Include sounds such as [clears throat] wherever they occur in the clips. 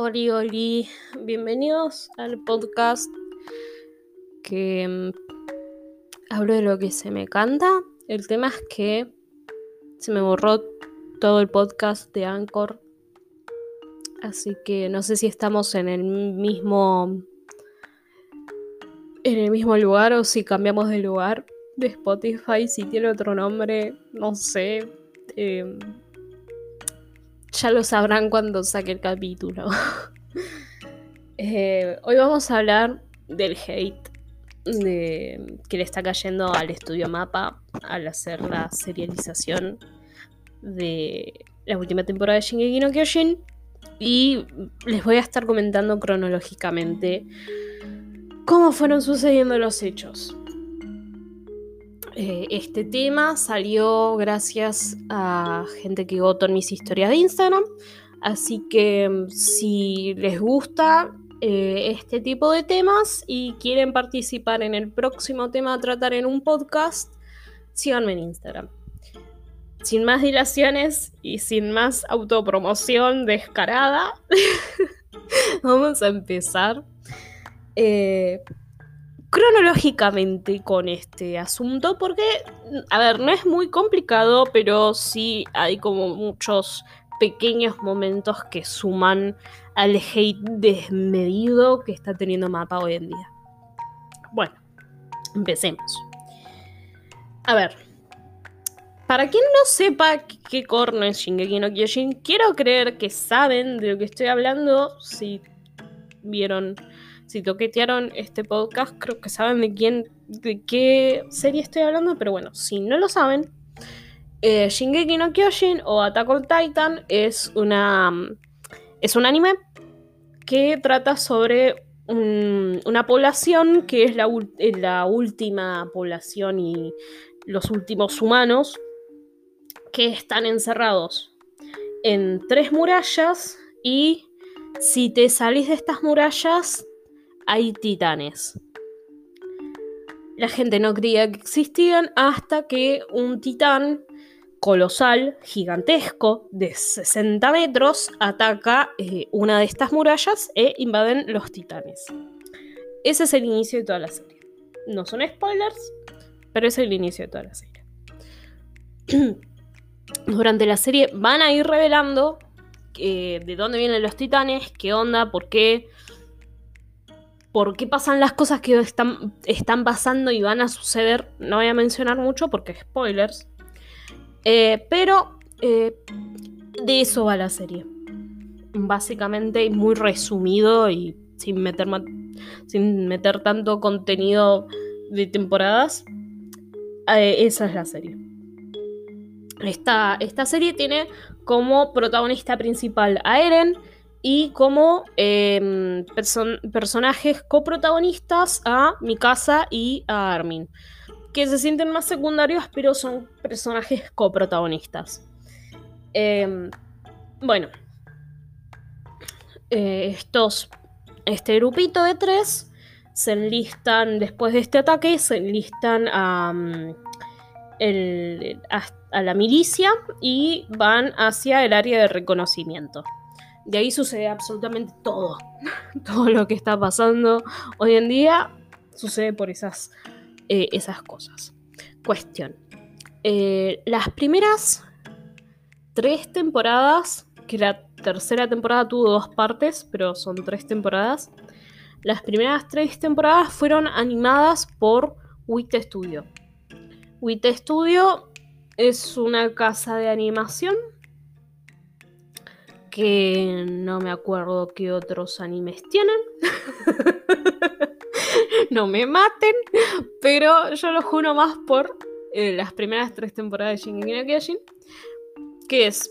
Oli, oli, bienvenidos al podcast que mm, hablo de lo que se me canta. El tema es que se me borró todo el podcast de Anchor. Así que no sé si estamos en el mismo en el mismo lugar o si cambiamos de lugar de Spotify, si tiene otro nombre, no sé. Em, ya lo sabrán cuando saque el capítulo. [laughs] Eh, hoy vamos a hablar del hate que le está cayendo al estudio Mapa al hacer la serialización de la última temporada de Shingeki no Kyojin. Y les voy a estar comentando cronológicamente cómo fueron sucediendo los hechos. Eh, este tema salió gracias a gente que votó en mis historias de Instagram. Así que mm, si les gusta eh, este tipo de temas y quieren participar en el próximo tema a tratar en un podcast, síganme en Instagram. Sin más dilaciones y sin más autopromoción descarada, [laughs] vamos a empezar. Eh, cronológicamente con este asunto, porque, a ver, no es muy complicado, pero sí hay como muchos pequeños momentos que suman al hate desmedido que está teniendo Mapa hoy en día. Bueno, empecemos. A ver, para quien no sepa qué corno es Shingeki no Kyojin, quiero creer que saben de lo que estoy hablando si vieron si toquetearon este podcast, creo que saben de quién, de qué serie estoy hablando, pero bueno, si no lo saben, eh, Shingeki no Kyojin o Attack on Titan es una es un anime que trata sobre una población que es la última población y los últimos humanos que están encerrados en tres murallas y si te salís de estas murallas hay titanes. La gente no creía que existían hasta que un titán colosal, gigantesco, de 60 metros, ataca eh, una de estas murallas e invaden los titanes. Ese es el inicio de toda la serie. No son spoilers, pero es el inicio de toda la serie. [clears throat] Durante la serie van a ir revelando eh, de dónde vienen los titanes, qué onda, por qué, por qué pasan las cosas que están, están pasando y van a suceder. No voy a mencionar mucho porque spoilers. Eh, pero eh, de eso va la serie. Básicamente muy resumido y sin meter, sin meter tanto contenido de temporadas. Eh, esa es la serie. Esta, esta serie tiene como protagonista principal a Eren y como em, personajes coprotagonistas a Mikasa y a Armin, que se sienten más secundarios, pero son personajes coprotagonistas. Em, bueno, eh, estos, este grupito de tres se enlistan después de este ataque, se enlistan a, mm, a la milicia y van hacia el área de reconocimiento. De ahí sucede absolutamente todo. [laughs] todo lo que está pasando hoy en día sucede por esas, eh, esas cosas. Cuestión. Eh, las primeras tres temporadas, que la tercera temporada tuvo dos partes, pero son tres temporadas. Las primeras tres temporadas fueron animadas por WIT Studio. WIT Studio es una casa de animación que no me acuerdo qué otros animes tienen. [laughs] no me maten, pero yo lo juro más por eh, las primeras tres temporadas de Shingeki no Kyojin, que es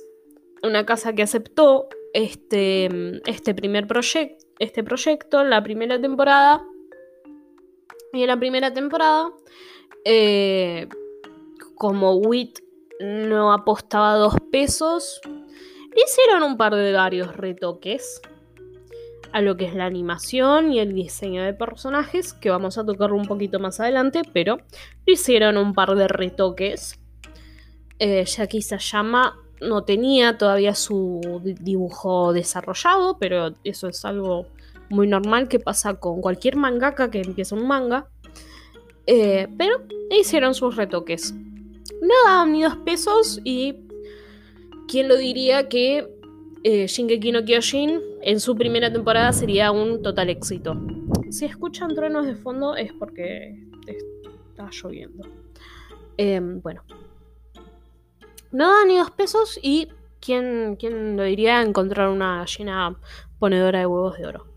una casa que aceptó este, este primer proyecto, este proyecto, la primera temporada. Y en la primera temporada, eh, como WIT no apostaba dos pesos, Hicieron un par de varios retoques a lo que es la animación y el diseño de personajes, que vamos a tocarlo un poquito más adelante, pero hicieron un par de retoques. Eh, se llama no tenía todavía su dibujo desarrollado, pero eso es algo muy normal que pasa con cualquier mangaka que empieza un manga. Eh, pero hicieron sus retoques. No daban ni dos pesos y quién lo diría que eh, Shingeki no Kyojin en su primera temporada sería un total éxito. Si escuchan truenos de fondo es porque está lloviendo. Em, bueno. No da ni dos pesos y ¿quién, lo diría encontrar una gallina ponedora de huevos de oro.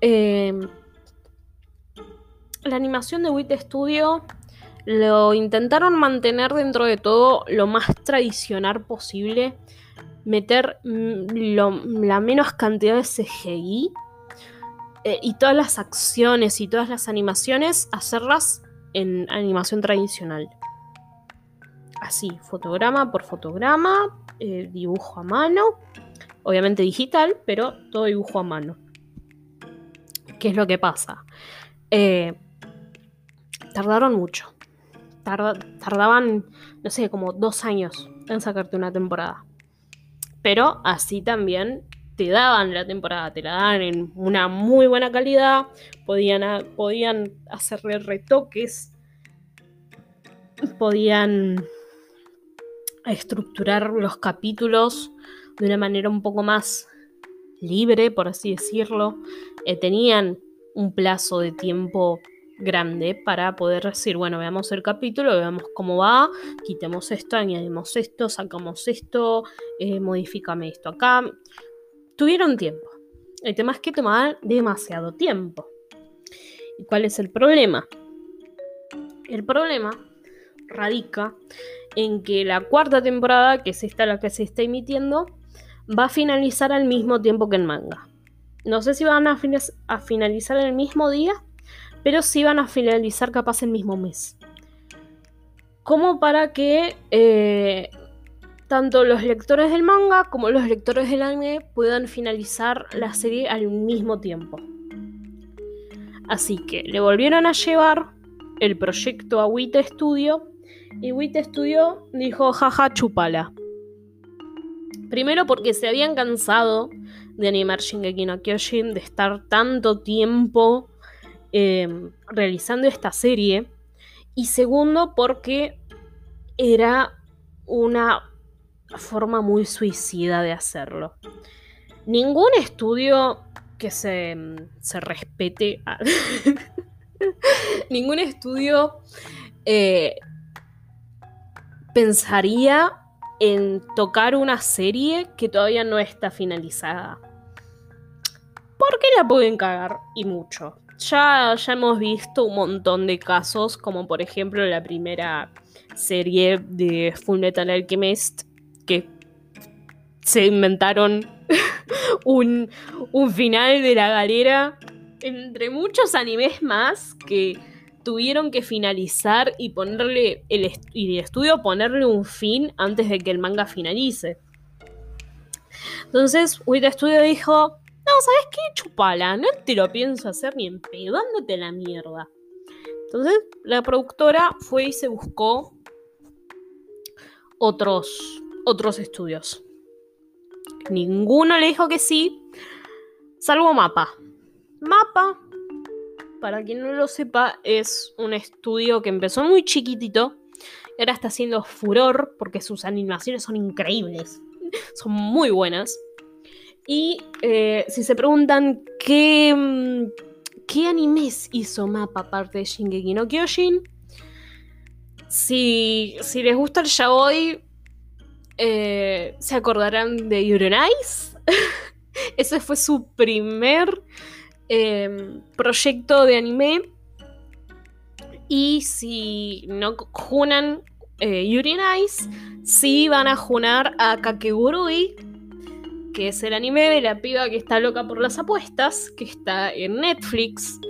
Em, la animación de Wit Studio lo intentaron mantener dentro de todo lo más tradicional posible. Meter mm, la menos cantidad de CGI. Eh, y todas las acciones y todas las animaciones hacerlas en animación tradicional. Así, fotograma por fotograma, eh, dibujo a mano, obviamente digital, pero todo dibujo a mano. ¿Qué es lo que pasa? Eh, tardaron mucho. Tardaban, no sé, como dos años en sacarte una temporada. Pero así también te daban la temporada, te la daban en una muy buena calidad, podían, podían hacerle retoques, podían estructurar los capítulos de una manera un poco más libre, por así decirlo. Eh, tenían un plazo de tiempo grande para poder decir, bueno, veamos el capítulo, veamos cómo va, quitemos esto, añadimos esto, sacamos esto, eh, modifícame esto acá. Tuvieron tiempo. El tema es que tomaban demasiado tiempo. ¿Y cuál es el problema? El problema radica en que la cuarta temporada, que es esta la que se está emitiendo, va a finalizar al mismo tiempo que el manga. No sé si van a, a finalizar el mismo día, pero sí van a finalizar capaz el mismo mes. Como para que eh, tanto los lectores del manga como los lectores del anime puedan finalizar la serie al mismo tiempo. Así que le volvieron a llevar el proyecto a WIT Studio y WIT Studio dijo jaja chupala. Primero porque se habían cansado de animar Shingeki no Kyojin, de estar tanto tiempo em, realizando esta serie. Y segundo porque era una forma muy suicida de hacerlo. Ningún estudio que se, se respete... [laughs] ningún estudio eh, pensaría en tocar una serie que todavía no está finalizada. Porque la pueden cagar y mucho. Ya, ya hemos visto un montón de casos, como por ejemplo la primera serie de Full Metal Alchemist, que se inventaron [laughs] un, un final de la galera, entre muchos animes más que tuvieron que finalizar y ponerle el, y el estudio ponerle un fin antes de que el manga finalice. Entonces, Wit Studio dijo, no, ¿sabes qué? Chupala, no te lo pienso hacer ni empedándote la mierda. Entonces, la productora fue y se buscó otros, otros estudios. Ninguno le dijo que sí, salvo Mapa. Mapa para quien no lo sepa, es un estudio que empezó muy chiquitito ahora está haciendo furor porque sus animaciones son increíbles, [laughs] son muy buenas. Y eh, si se preguntan qué, mm, qué animes hizo Mapa aparte de Shingeki no Kyojin, si, si les gusta el yaoi, eh, se acordarán de Yuri [laughs] Ese fue su primer Em, proyecto de anime. Y si no junan eh, Yuri sí van a junar a Kakegurui, que es el anime de la piba que está loca por las apuestas, que está en Netflix.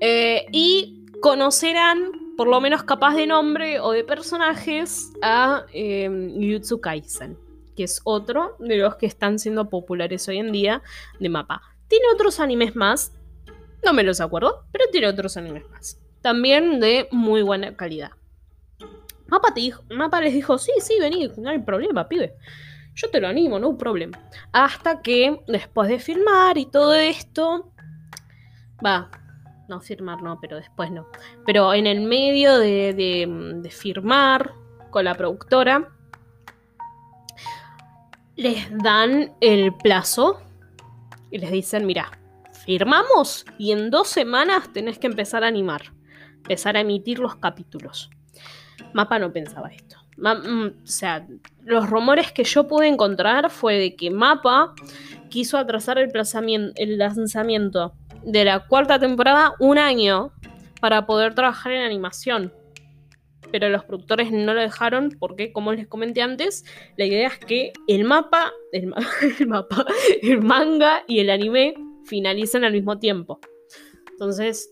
Eh, y conocerán, por lo menos capaz de nombre o de personajes, a eh, Yutsu Kaisen, que es otro de los que están siendo populares hoy en día de mapa. Tiene otros animes más. No me los acuerdo, pero tiene otros animes más. También de muy buena calidad. Mapa, te dijo, Mapa les dijo, sí, sí, vení, no hay problema, pibe. Yo te lo animo, no hay problema. Hasta que después de filmar y todo esto, va, no firmar no, pero después no. Pero en el medio de, de, de firmar con la productora, les dan el plazo y les dicen, mira, firmamos y en dos semanas tenés que empezar a animar, empezar a emitir los capítulos. Mapa no pensaba esto. Mm, o sea, los rumores que yo pude encontrar fue de que Mapa quiso atrasar el, el lanzamiento de la cuarta temporada un año para poder trabajar en animación. Pero los productores no lo dejaron porque, como les comenté antes, la idea es que el mapa, el, [laughs] manga y el anime finalicen al mismo tiempo. Entonces,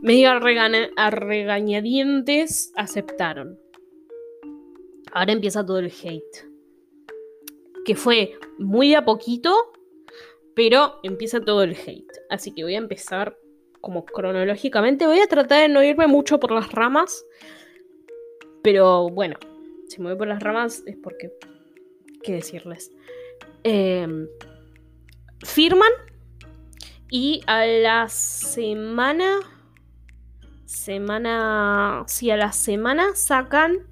medio a, regañadientes aceptaron. Ahora empieza todo el hate. Que fue muy a poquito, pero empieza todo el hate. Así que voy a empezar como cronológicamente. Voy a tratar de no irme mucho por las ramas. Pero bueno, si me voy por las ramas es porque... ¿Qué decirles? Em, firman y a la semana semana. Sí, a la semana sacan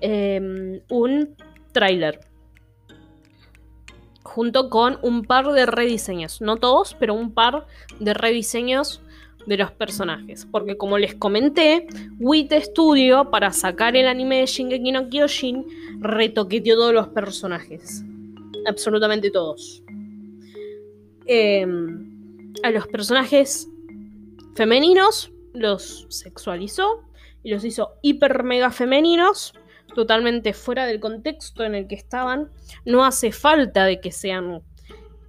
em, un tráiler. Junto con un par de rediseños. No todos, pero un par de rediseños de los personajes. Porque como les comenté, WIT Studio, para sacar el anime de Shingeki no Kyojin, retoqueteó todos los personajes. Absolutamente todos. Em, a los personajes femeninos los sexualizó y los hizo hiper mega femeninos, totalmente fuera del contexto en el que estaban. No hace falta de que sean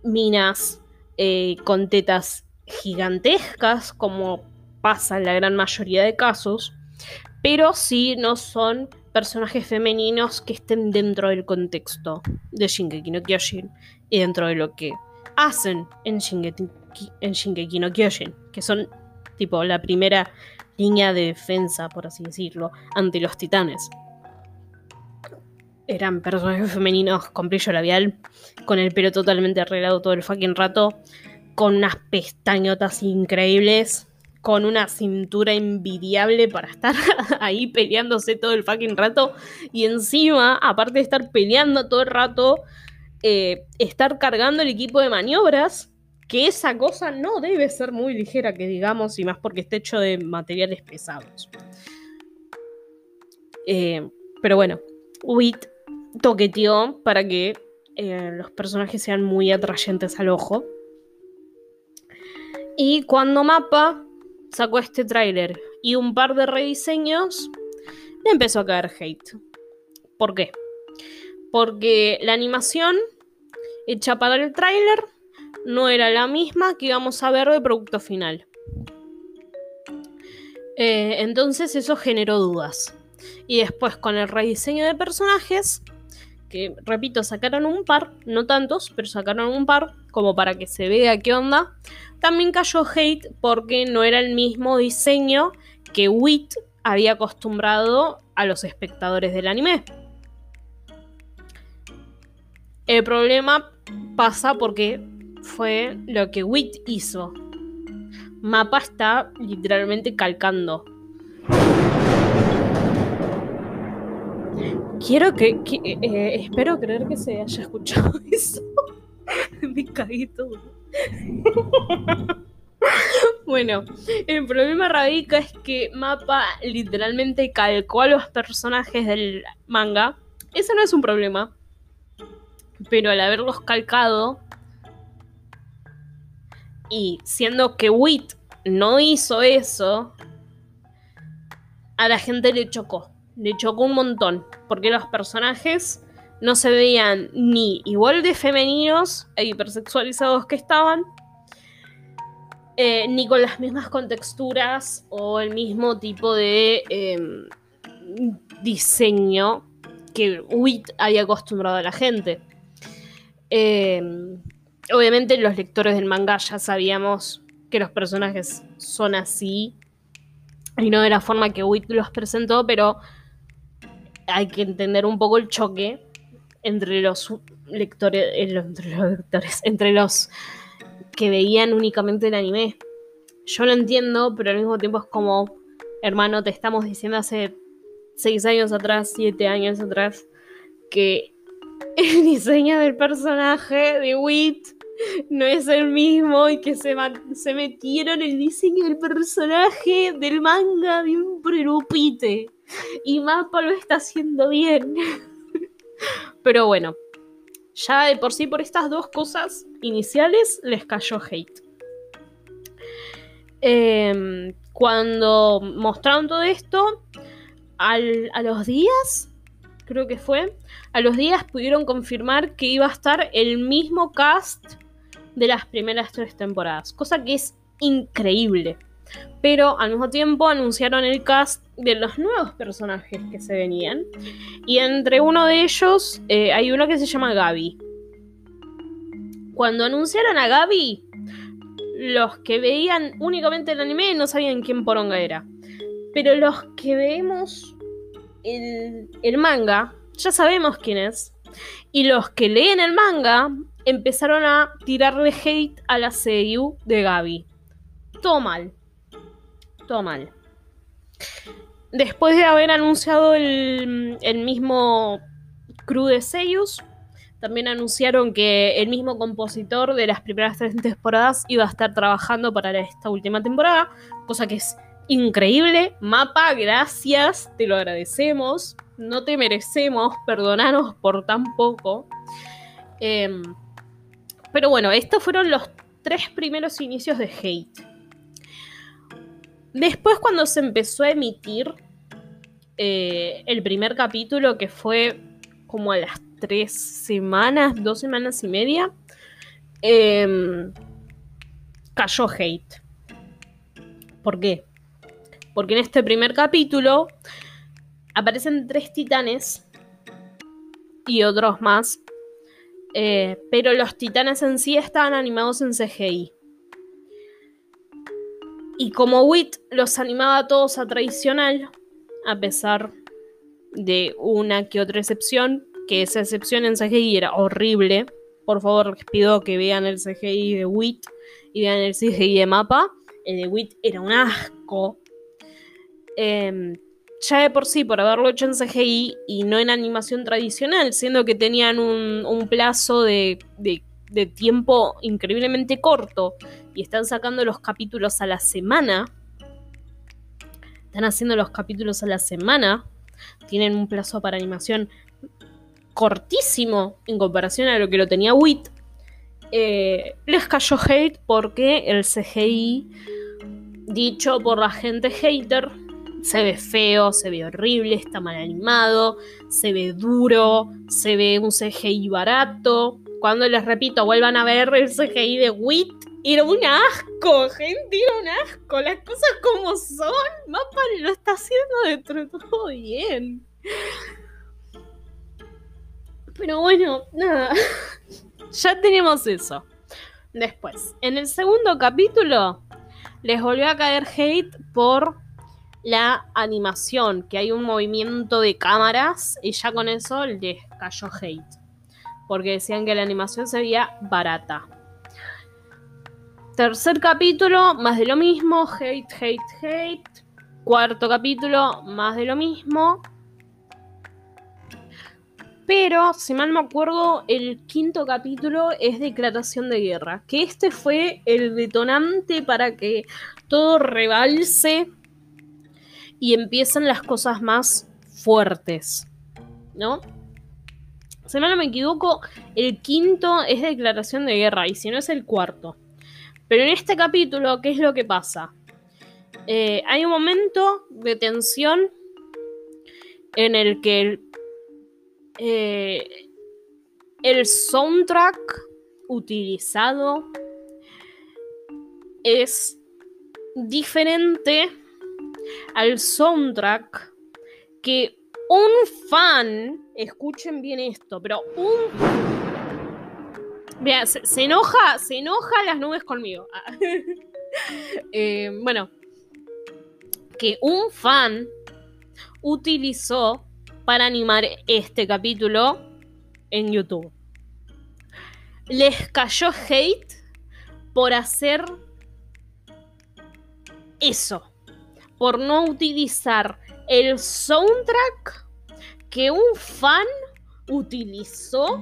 minas eh, con tetas gigantescas, como pasa en la gran mayoría de casos, pero sí no son personajes femeninos que estén dentro del contexto de Shingeki no Kyojin y dentro de lo que hacen en Shingeki, en Shingeki no Kyojin, que son tipo la primera línea de defensa, por así decirlo, ante los titanes. Eran personajes femeninos con brillo labial, con el pelo totalmente arreglado todo el fucking rato, con unas pestañotas increíbles, con una cintura envidiable para estar [laughs] ahí peleándose todo el fucking rato. Y encima, aparte de estar peleando todo el rato, eh, estar cargando el equipo de maniobras que esa cosa no debe ser muy ligera, que digamos, y más porque esté hecho de materiales pesados. Eh, pero bueno, Wit toqueteó para que eh, los personajes sean muy atrayentes al ojo. Y cuando Mapa sacó este tráiler y un par de rediseños, le empezó a caer hate. ¿Por qué? Porque la animación hecha para el tráiler no era la misma que íbamos a ver de producto final. Eh, entonces eso generó dudas. Y después con el rediseño de personajes, que repito, sacaron un par, no tantos, pero sacaron un par como para que se vea qué onda. También cayó hate porque no era el mismo diseño que WIT había acostumbrado a los espectadores del anime. El problema pasa porque fue lo que Wit hizo. Mapa está literalmente calcando. Quiero que. Eh, eh, espero creer que se haya escuchado [laughs] eso. Me caí [laughs] bueno, el problema radica es que Mapa literalmente calcó a los personajes del manga. Eso no es un problema. Pero al haberlos calcado, y siendo que Wit no hizo eso, a la gente le chocó. Le chocó un montón. Porque los personajes no se veían ni igual de femeninos e hipersexualizados que estaban, eh, ni con las mismas contexturas o el mismo tipo de em, diseño que Wit había acostumbrado a la gente. Eh, obviamente los lectores del manga ya sabíamos que los personajes son así y no de la forma que Wit los presentó, pero hay que entender un poco el choque entre los lectores, eh, entre los lectores, entre los que veían únicamente el anime. Yo lo entiendo, pero al mismo tiempo es como, hermano, te estamos diciendo hace seis años atrás, siete años atrás, que el [laughs] diseño del personaje de Wit [laughs] no es el mismo y que se, se metieron el diseño del personaje del manga de un prerupite. Y Mapa lo está haciendo bien. [laughs] Pero bueno, ya de por sí por estas dos cosas iniciales les cayó hate. Em, cuando mostraron todo esto, a los días, creo que fue, a los días pudieron confirmar que iba a estar el mismo cast de las primeras tres temporadas, cosa que es increíble. Pero al mismo tiempo anunciaron el cast de los nuevos personajes que se venían. Y entre uno de ellos eh, hay uno que se llama Gaby. Cuando anunciaron a Gaby, los que veían únicamente el anime no sabían quién poronga era. Pero los que vemos el, el manga, ya sabemos quién es. Y los que leen el manga empezaron a tirarle hate a la seiyuu de Gaby. Todo mal. Todo mal. Después de haber anunciado el, mismo crew de seiyus, también anunciaron que el mismo compositor de las primeras tres temporadas iba a estar trabajando para esta última temporada, cosa que es increíble. Mapa, gracias, te lo agradecemos. No te merecemos, perdonanos por tan poco. Em, pero bueno, estos fueron los tres primeros inicios de Hate. Después cuando se empezó a emitir eh, el primer capítulo, que fue como a las tres semanas, dos semanas y media, em, cayó hate. ¿Por qué? Porque en este primer capítulo aparecen tres titanes y otros más eh, pero los titanes en sí estaban animados en CGI. Y como Wit los animaba a todos a tradicional, a pesar de una que otra excepción, que esa excepción en CGI era horrible. Por favor, les pido que vean el CGI de Wit y vean el CGI de Mapa. El de Wit era un asco. Eh, ya de por sí, por haberlo hecho en CGI y no en animación tradicional, siendo que tenían un, plazo de, tiempo increíblemente corto y están sacando los capítulos a la semana, están haciendo los capítulos a la semana, tienen un plazo para animación cortísimo en comparación a lo que lo tenía WIT, eh, les cayó hate porque el CGI, dicho por la gente hater, se ve feo, se ve horrible, está mal animado, se ve duro, se ve un CGI barato. Cuando les repito, vuelvan a ver el CGI de Wit, era un asco, gente, era un asco. Las cosas como son, Mapa lo está haciendo dentro de todo bien. Pero bueno, nada. [laughs] ya tenemos eso. Después, en el segundo capítulo, les volvió a caer hate por la animación, que hay un movimiento de cámaras y ya con eso les cayó hate. Porque decían que la animación se veía barata. Tercer capítulo, más de lo mismo, hate, hate, hate. Cuarto capítulo, más de lo mismo. Pero, si mal me acuerdo, el quinto capítulo es declaración de guerra. Que este fue el detonante para que todo rebalse y empiezan las cosas más fuertes, ¿no? Si no me equivoco, el quinto es declaración de guerra y si no es el cuarto. Pero en este capítulo, ¿qué es lo que pasa? Eh, hay un momento de tensión en el que el, eh, el soundtrack utilizado es diferente al soundtrack que un fan, escuchen bien esto, pero un... Mira, se, enoja, se enoja las nubes conmigo. [laughs] Eh, bueno, que un fan utilizó para animar este capítulo en YouTube. Les cayó hate por hacer eso, por no utilizar el soundtrack que un fan utilizó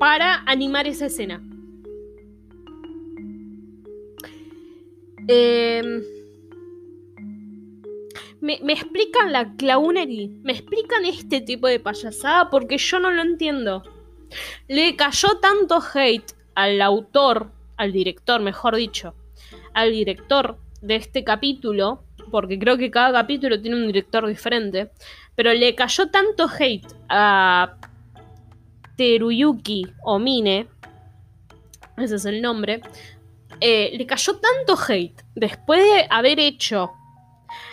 para animar esa escena. Em, me, explican la clownery, me explican este tipo de payasada porque yo no lo entiendo. Le cayó tanto hate al autor, al director, mejor dicho, al director de este capítulo, porque creo que cada capítulo tiene un director diferente, pero le cayó tanto hate a Teruyuki Omine, ese es el nombre, eh, le cayó tanto hate después de haber hecho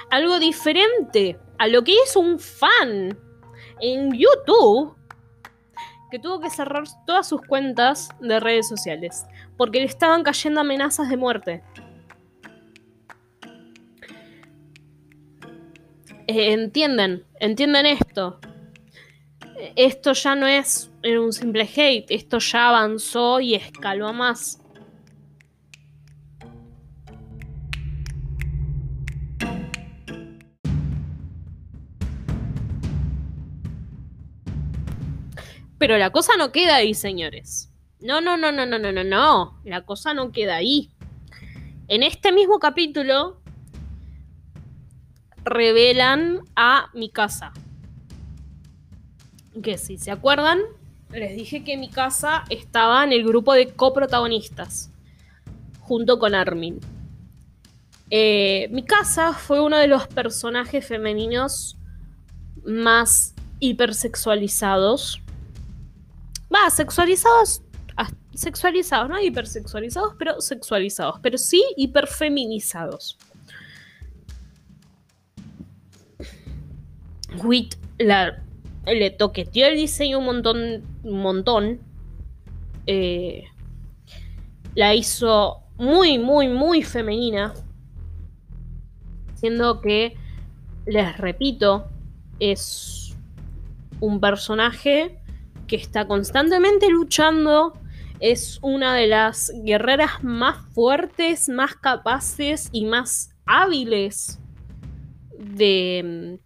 algo diferente a lo que es un fan en YouTube, que tuvo que cerrar todas sus cuentas de redes sociales, porque le estaban cayendo amenazas de muerte. Eh, entienden, entienden esto. Esto ya no es un simple hate, esto ya avanzó y escaló a más. Pero la cosa no queda ahí, señores. No, no, no, no, no, no, no, no. La cosa no queda ahí. En este mismo capítulo revelan a mi casa. Que si se acuerdan, les dije que mi casa estaba en el grupo de coprotagonistas, junto con Armin. Eh, mi casa fue uno de los personajes femeninos más hipersexualizados. Va, sexualizados. Ah, sexualizados, no hipersexualizados, pero sexualizados. Pero sí hiperfeminizados. Wit le toqueteó el diseño un montón, un montón. Eh, la hizo muy, muy, muy femenina. Siendo que, les repito, es un personaje que está constantemente luchando. Es una de las guerreras más fuertes, más capaces y más hábiles de,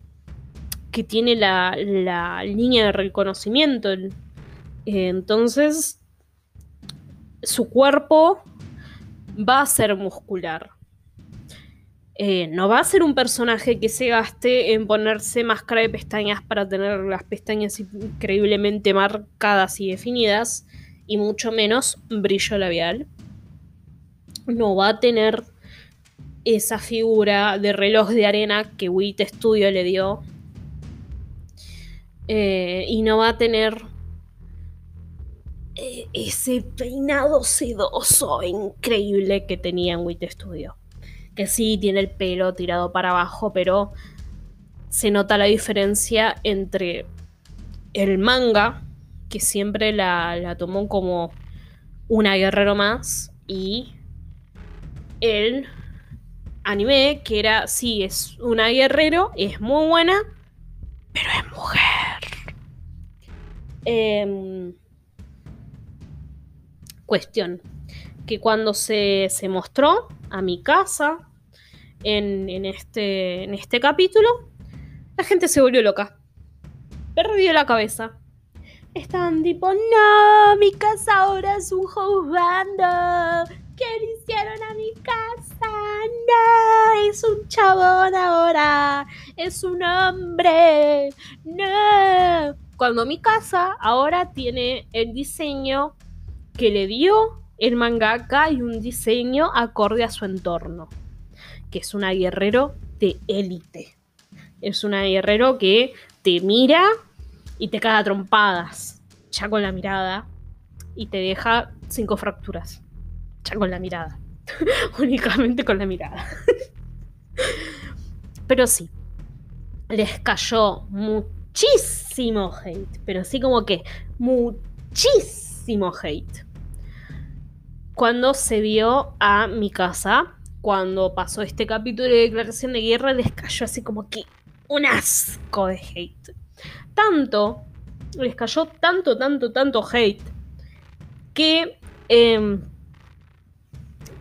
que tiene la, línea de reconocimiento. Entonces, su cuerpo va a ser muscular. Eh, no va a ser un personaje que se gaste en ponerse máscara de pestañas para tener las pestañas increíblemente marcadas y definidas, y mucho menos brillo labial. No va a tener esa figura de reloj de arena que Wit Studio le dio eh, y no va a tener eh, ese peinado sedoso increíble que tenía en Wit Studio. Que sí tiene el pelo tirado para abajo, pero se nota la diferencia entre el manga, que siempre la, la tomó como una guerrero más, y el anime, que era, sí, es una guerrero, es muy buena, pero es mujer. Em, cuestión. Que cuando se, mostró a mi casa en, este, en este capítulo, la gente se volvió loca. Perdió la cabeza. Están tipo, no, mi casa ahora es un juzgando. ¿Qué le hicieron a mi casa? No, es un chabón ahora. Es un hombre. No cuando mi casa ahora tiene el diseño que le dio el mangaka y un diseño acorde a su entorno, que es una guerrero de élite. Es una guerrero que te mira y te caga trompadas, ya con la mirada, y te deja cinco fracturas, ya con la mirada, [laughs] únicamente con la mirada. [laughs] Pero sí, les cayó muchísimo hate, pero sí como que muchísimo hate. Cuando se vio a mi casa, cuando pasó este capítulo de declaración de guerra, les cayó así como que un asco de hate. Tanto, les cayó tanto, tanto, tanto hate que em,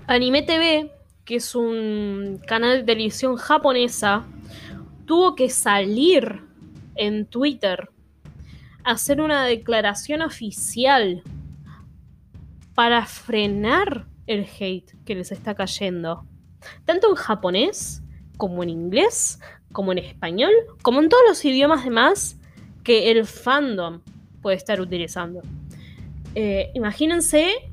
Anime TV, que es un canal de televisión japonesa, tuvo que salir en Twitter a hacer una declaración oficial para frenar el hate que les está cayendo. Tanto en japonés, como en inglés, como en español, como en todos los idiomas demás que el fandom puede estar utilizando. Eh, imagínense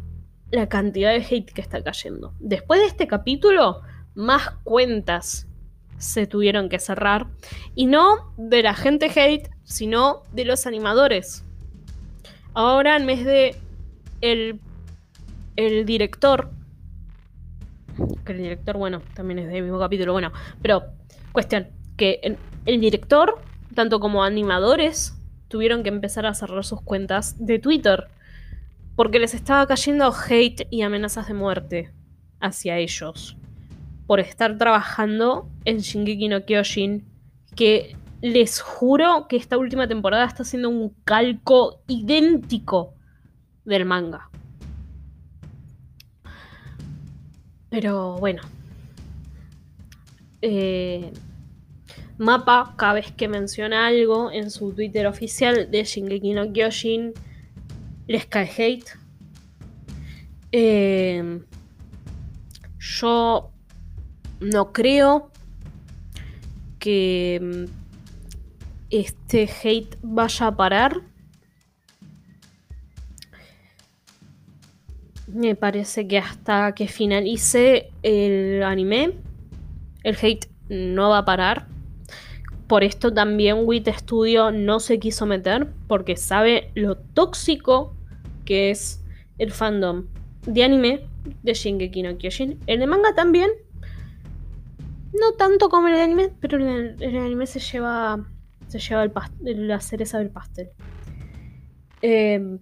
la cantidad de hate que está cayendo. Después de este capítulo, más cuentas se tuvieron que cerrar. Y no de la gente hate, sino de los animadores. Ahora, en vez de el, el director, que el director, bueno, también es del mismo capítulo, bueno, pero cuestión, que el, el director, tanto como animadores, tuvieron que empezar a cerrar sus cuentas de Twitter. Porque les estaba cayendo hate y amenazas de muerte hacia ellos por estar trabajando en Shingeki no Kyojin, que les juro que esta última temporada está siendo un calco idéntico del manga. Pero bueno. Eh, Mapa, cada vez que menciona algo en su Twitter oficial de Shingeki no Kyojin, les cae hate. Eh, yo no creo que mm, este hate vaya a parar. Me parece que hasta que finalice el anime, el hate no va a parar. Por esto también WIT Studio no se quiso meter porque sabe lo tóxico que es el fandom de anime de Shingeki no Kyojin. El de manga también, no tanto como el anime, pero el, el anime se lleva. Se lleva el la cereza del pastel. Em,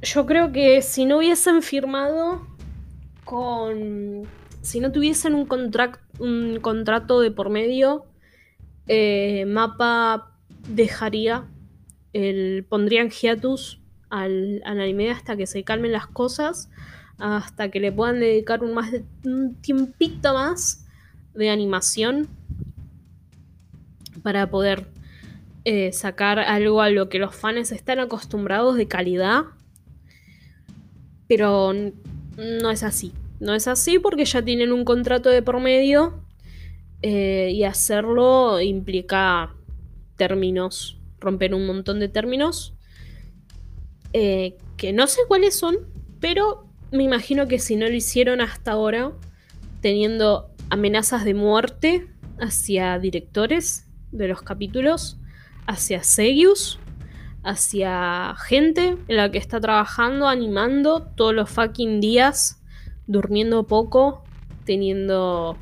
yo creo que si no hubiesen firmado con. Si no tuviesen un, un contrato de por medio, eh, Mapa dejaría. El, pondrían hiatus al, al anime hasta que se calmen las cosas hasta que le puedan dedicar un, más tiempito más de animación para poder eh, sacar algo a lo que los fans están acostumbrados de calidad. Pero no es así. No es así porque ya tienen un contrato de por medio eh, y hacerlo implica términos, romper un montón de términos eh, que no sé cuáles son, pero me imagino que si no lo hicieron hasta ahora, teniendo amenazas de muerte hacia directores de los capítulos, hacia Segius, hacia gente en la que está trabajando, animando todos los fucking días, durmiendo poco, teniendo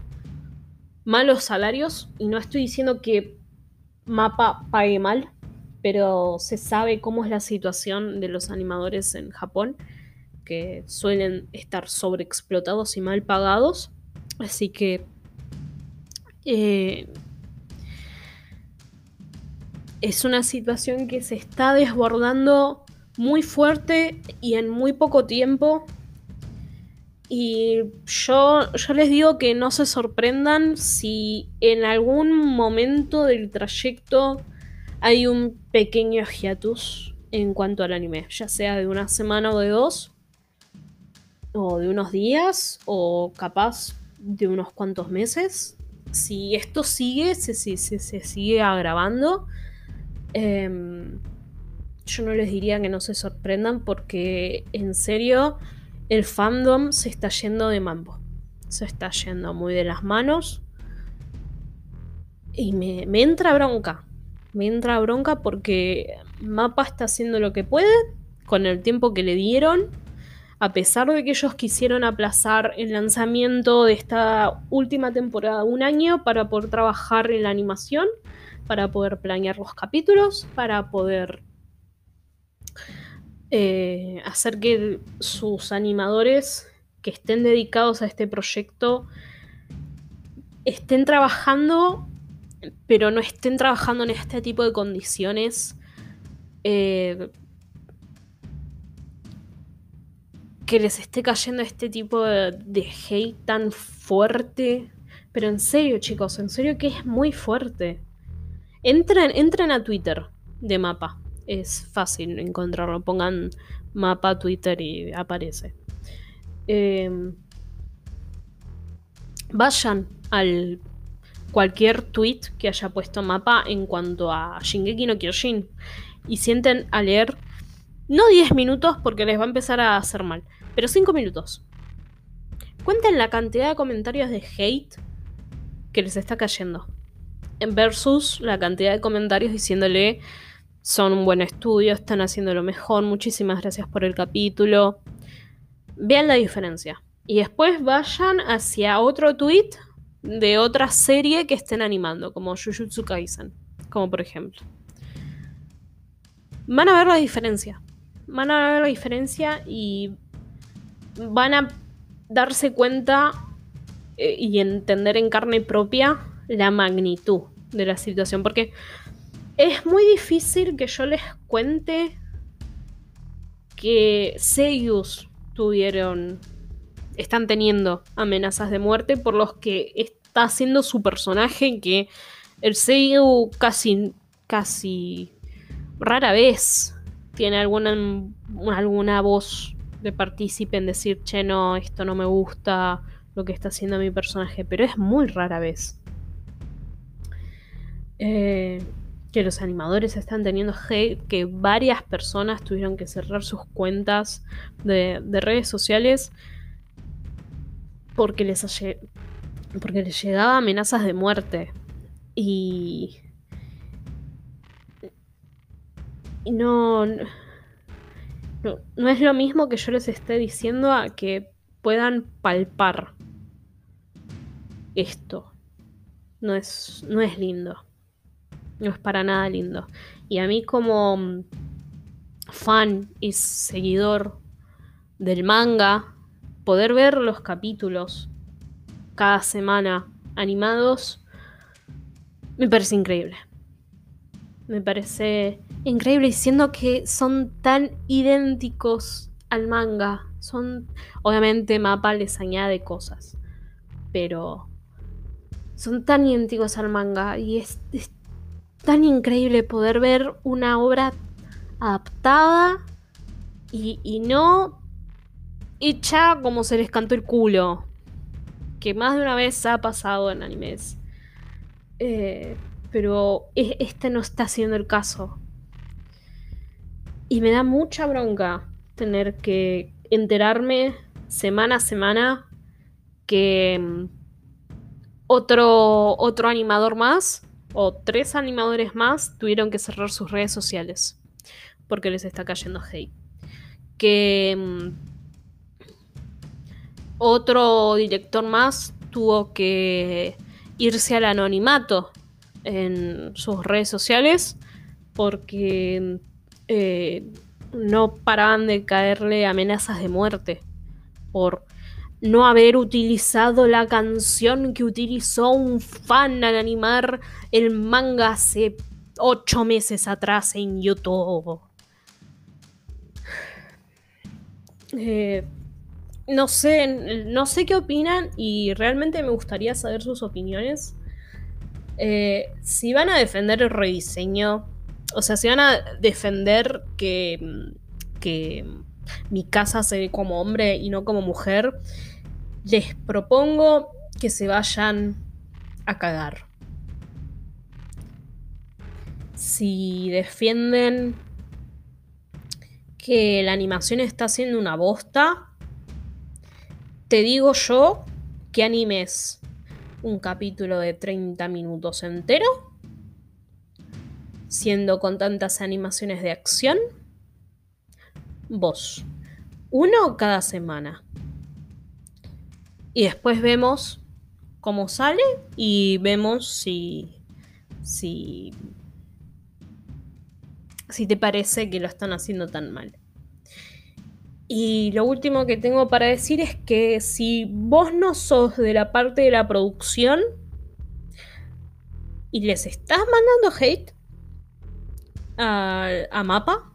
malos salarios. Y no estoy diciendo que Mapa pague mal, pero se sabe cómo es la situación de los animadores en Japón que suelen estar sobreexplotados y mal pagados. Así que eh, es una situación que se está desbordando muy fuerte y en muy poco tiempo. Y yo, yo les digo que no se sorprendan si en algún momento del trayecto hay un pequeño hiatus en cuanto al anime, ya sea de una semana o de dos, o de unos días o capaz de unos cuantos meses. Si esto sigue, se, se sigue agravando, em, yo no les diría que no se sorprendan porque en serio el fandom se está yendo de mambo. Se está yendo muy de las manos. Y me, me entra bronca. Me entra bronca porque Mapa está haciendo lo que puede con el tiempo que le dieron a pesar de que ellos quisieron aplazar el lanzamiento de esta última temporada un año para poder trabajar en la animación, para poder planear los capítulos, para poder eh, hacer que sus animadores que estén dedicados a este proyecto estén trabajando, pero no estén trabajando en este tipo de condiciones. Eh, que les esté cayendo este tipo de, hate tan fuerte. Pero en serio, chicos, en serio que es muy fuerte. Entren, entren a Twitter de mapa. Es fácil encontrarlo. Pongan mapa Twitter y aparece. Eh, vayan al cualquier tweet que haya puesto mapa en cuanto a Shingeki no Kyojin y sienten a leer no 10 minutos porque les va a empezar a hacer mal, pero 5 minutos. Cuenten la cantidad de comentarios de hate que les está cayendo versus la cantidad de comentarios diciéndole son un buen estudio, están haciendo lo mejor, muchísimas gracias por el capítulo. Vean la diferencia. Y después vayan hacia otro tweet de otra serie que estén animando, como Jujutsu Kaisen, como por ejemplo. Van a ver la diferencia. Van a ver la diferencia y van a darse cuenta eh, y entender en carne propia la magnitud de la situación. Porque es muy difícil que yo les cuente que Seiyus tuvieron están teniendo amenazas de muerte por los que está haciendo su personaje que el Seiyu casi casi rara vez tiene alguna alguna voz de partícipe en decir, "Che, no, esto no me gusta lo que está haciendo mi personaje", pero es muy rara vez. Eh, que los animadores están teniendo hate, que varias personas tuvieron que cerrar sus cuentas de, de redes sociales porque les, porque les llegaba amenazas de muerte. Y... no, no, no es lo mismo que yo les esté diciendo a que puedan palpar esto. No es, no es lindo. No es para nada lindo. Y a mí como fan y seguidor del manga, poder ver los capítulos cada semana animados me parece increíble. Me parece increíble diciendo que son tan idénticos al manga. Son, obviamente, Mapa les añade cosas, pero son tan idénticos al manga y es tan increíble poder ver una obra adaptada y, no hecha como se les cantó el culo. Que más de una vez ha pasado en animes. Eh, pero este no está siendo el caso. Y me da mucha bronca tener que enterarme semana a semana que mm, otro, otro animador más o tres animadores más tuvieron que cerrar sus redes sociales porque les está cayendo hate. Que mm, otro director más tuvo que irse al anonimato en sus redes sociales porque eh, no paraban de caerle amenazas de muerte por no haber utilizado la canción que utilizó un fan al animar el manga hace ocho meses atrás en YouTube. Eh, no sé, no sé qué opinan y realmente me gustaría saber sus opiniones. Eh, si van a defender el rediseño, o sea, si van a defender que, que mi casa se ve como hombre y no como mujer, les propongo que se vayan a cagar. Si defienden que la animación está haciendo una bosta, te digo yo que animes un capítulo de 30 minutos entero, siendo con tantas animaciones de acción, vos, uno cada semana. Y después vemos cómo sale y vemos si, si, si te parece que lo están haciendo tan mal. Y lo último que tengo para decir es que si vos no sos de la parte de la producción, y les estás mandando hate a, a Mapa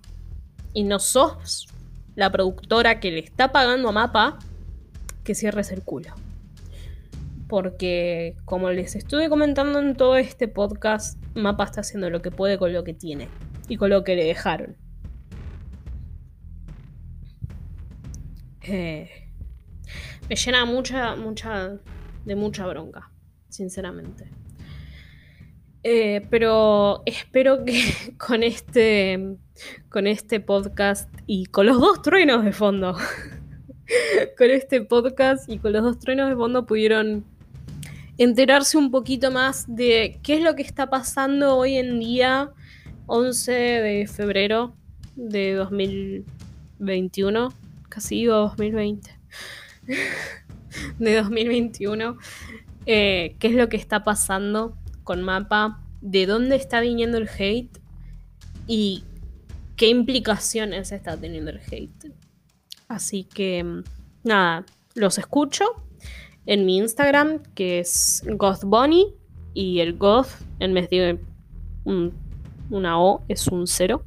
y no sos la productora que le está pagando a Mapa, que cierres el culo. Porque, como les estuve comentando en todo este podcast, Mapa está haciendo lo que puede con lo que tiene y con lo que le dejaron. Eh, me llena mucha, mucha, de mucha bronca, sinceramente. Eh, pero espero que [laughs] con este, con este podcast y con los dos truenos de fondo, [laughs] con este podcast y con los dos truenos de fondo pudieron enterarse un poquito más de qué es lo que está pasando hoy en día, 11 de febrero de 2021, casi digo 2020, de 2021, eh, qué es lo que está pasando con Mapa, de dónde está viniendo el hate y qué implicaciones está teniendo el hate. Así que, nada, los escucho en mi Instagram, que es GothBunny, y el Goth en vez de una O es un cero.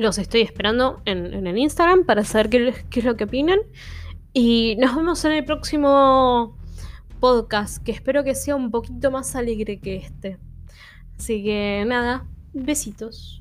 Los estoy esperando en, el Instagram para saber qué, qué es lo que opinan. Y nos vemos en el próximo podcast, que espero que sea un poquito más alegre que este. Así que nada, besitos.